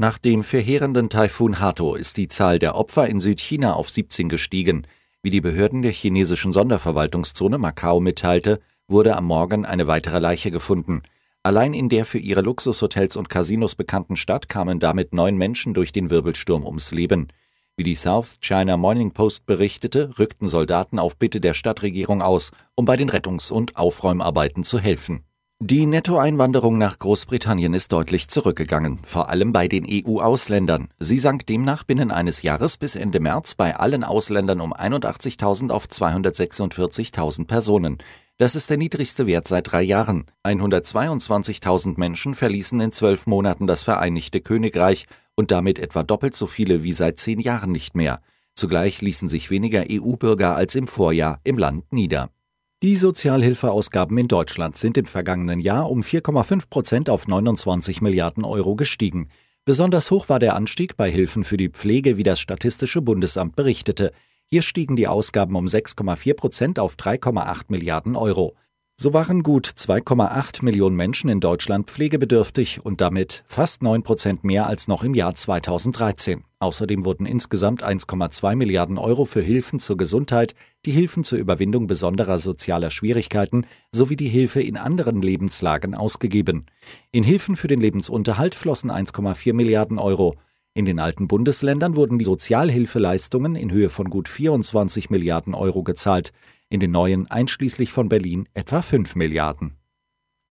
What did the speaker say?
Nach dem verheerenden Taifun Hato ist die Zahl der Opfer in Südchina auf 17 gestiegen. Wie die Behörden der chinesischen Sonderverwaltungszone Macau mitteilte, wurde am Morgen eine weitere Leiche gefunden. Allein in der für ihre Luxushotels und Casinos bekannten Stadt kamen damit neun Menschen durch den Wirbelsturm ums Leben. Wie die South China Morning Post berichtete, rückten Soldaten auf Bitte der Stadtregierung aus, um bei den Rettungs- und Aufräumarbeiten zu helfen. Die Nettoeinwanderung nach Großbritannien ist deutlich zurückgegangen, vor allem bei den EU-Ausländern. Sie sank demnach binnen eines Jahres bis Ende März bei allen Ausländern um 81.000 auf 246.000 Personen. Das ist der niedrigste Wert seit drei Jahren. 122.000 Menschen verließen in zwölf Monaten das Vereinigte Königreich und damit etwa doppelt so viele wie seit zehn Jahren nicht mehr. Zugleich ließen sich weniger EU-Bürger als im Vorjahr im Land nieder. Die Sozialhilfeausgaben in Deutschland sind im vergangenen Jahr um 4,5 Prozent auf 29 Milliarden Euro gestiegen. Besonders hoch war der Anstieg bei Hilfen für die Pflege, wie das Statistische Bundesamt berichtete. Hier stiegen die Ausgaben um 6,4 Prozent auf 3,8 Milliarden Euro. So waren gut 2,8 Millionen Menschen in Deutschland pflegebedürftig und damit fast 9 Prozent mehr als noch im Jahr 2013. Außerdem wurden insgesamt 1,2 Milliarden Euro für Hilfen zur Gesundheit, die Hilfen zur Überwindung besonderer sozialer Schwierigkeiten sowie die Hilfe in anderen Lebenslagen ausgegeben. In Hilfen für den Lebensunterhalt flossen 1,4 Milliarden Euro. In den alten Bundesländern wurden die Sozialhilfeleistungen in Höhe von gut 24 Milliarden Euro gezahlt in den neuen einschließlich von Berlin etwa 5 Milliarden.